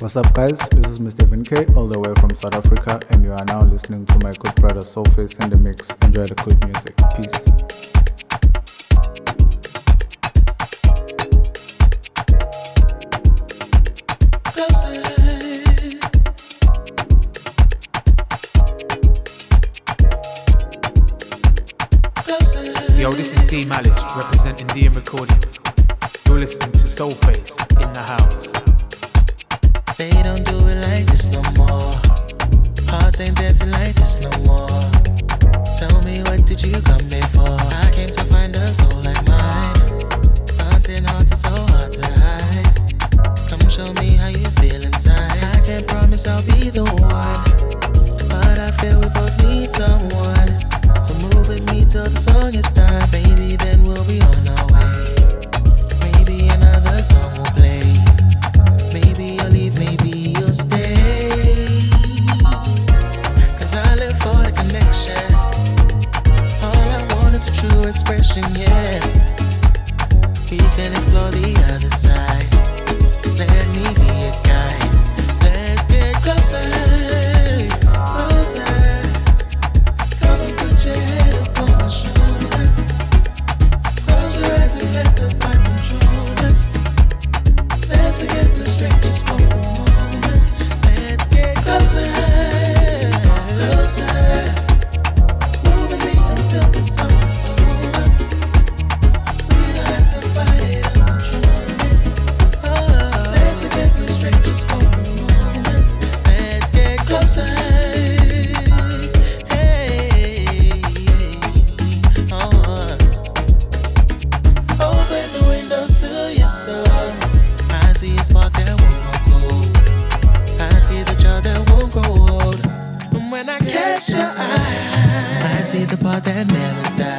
What's up, guys? This is Mr. Vinke, all the way from South Africa, and you are now listening to my good brother Soulface in the mix. Enjoy the good music. Peace. Yo, this is D Malice representing DM Recordings. You're listening to Soulface in the house. No more. Hearts ain't dancing like this no more. Tell me what did you come here for? I came to find a soul like mine. Haunting hearts are so hard to hide. Come show me how you feel inside. I can't promise I'll be the one, but I feel we both need someone. So move with me till the song is done, soul. I see a spark that won't go cold. I see the child that won't grow old. And when I catch your eye, I see the part that never dies.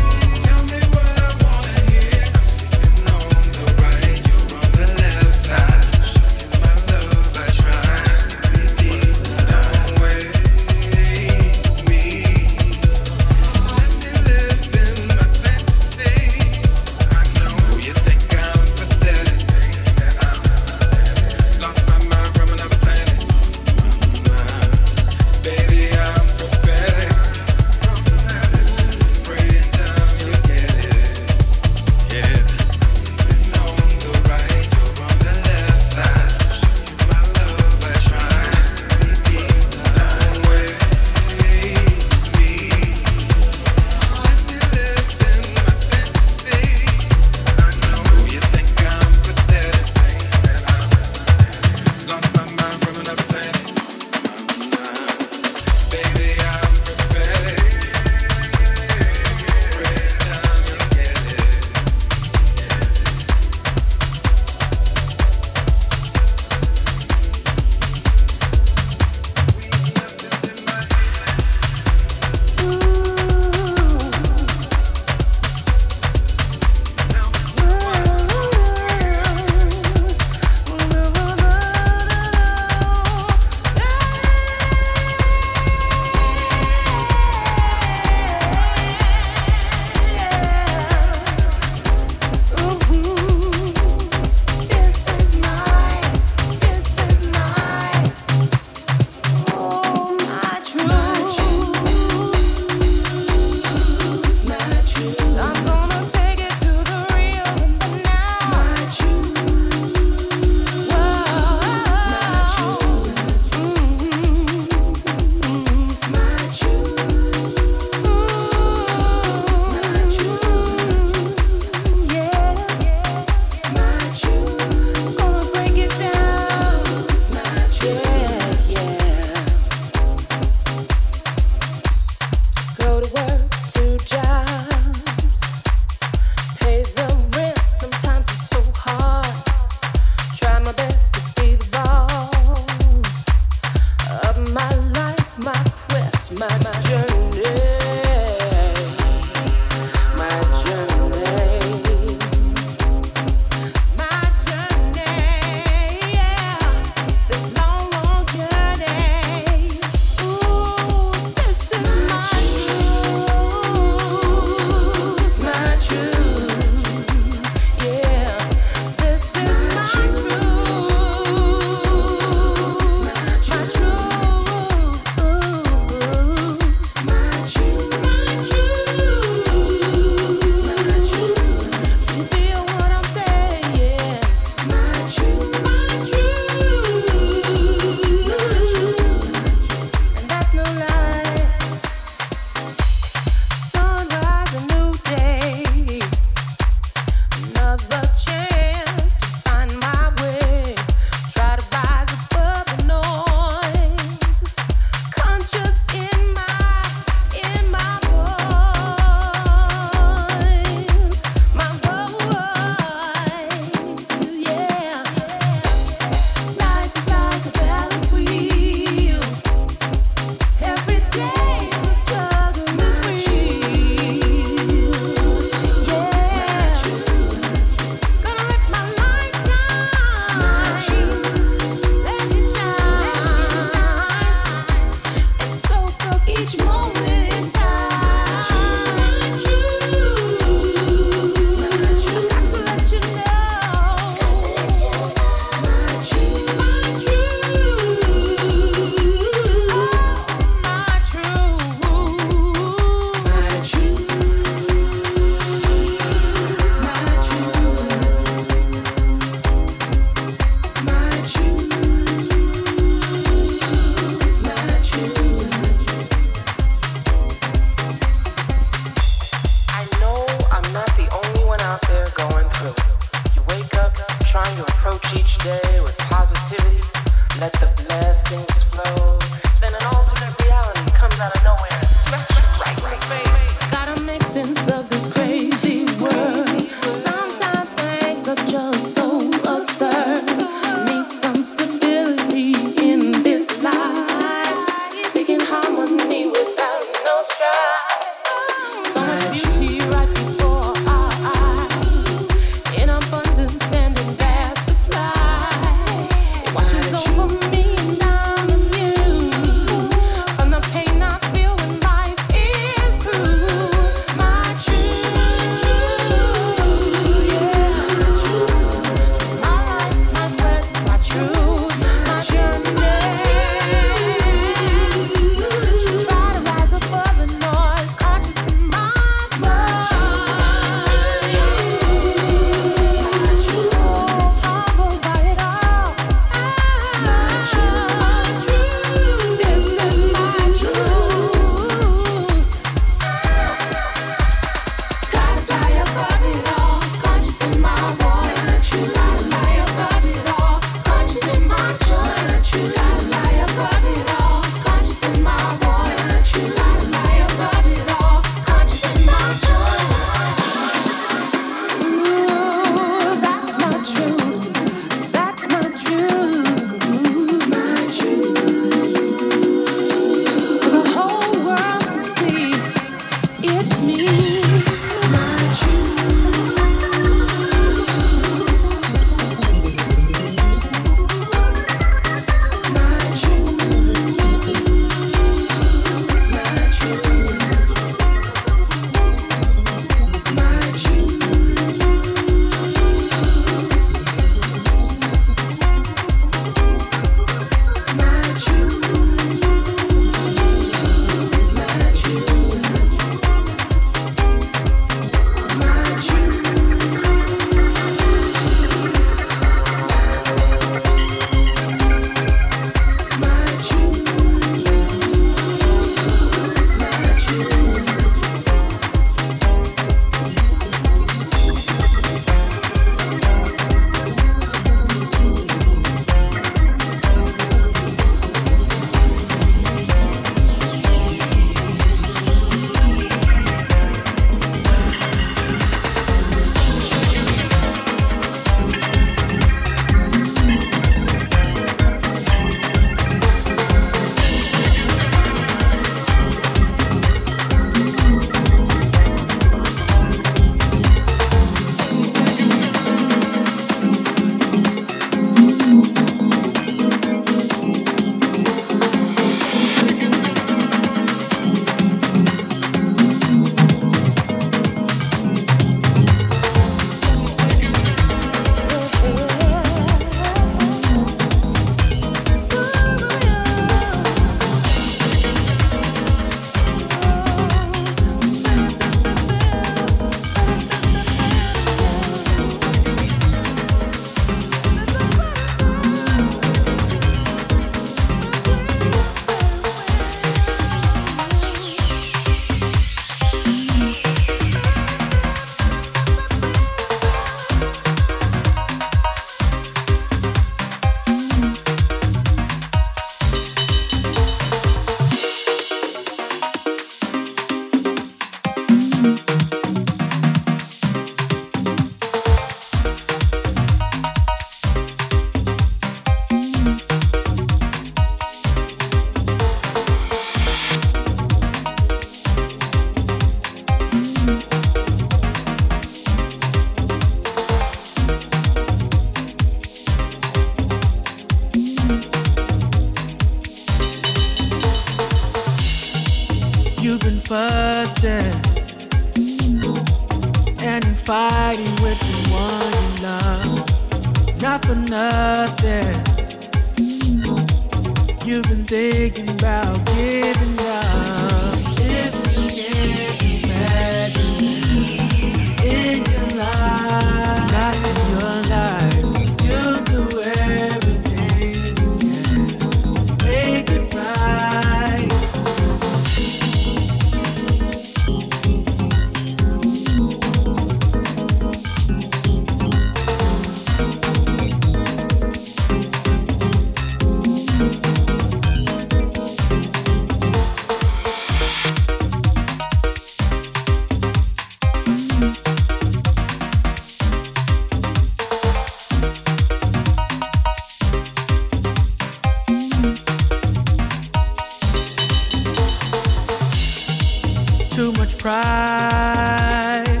Pride.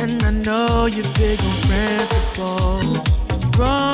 And I know you're big on principle, wrong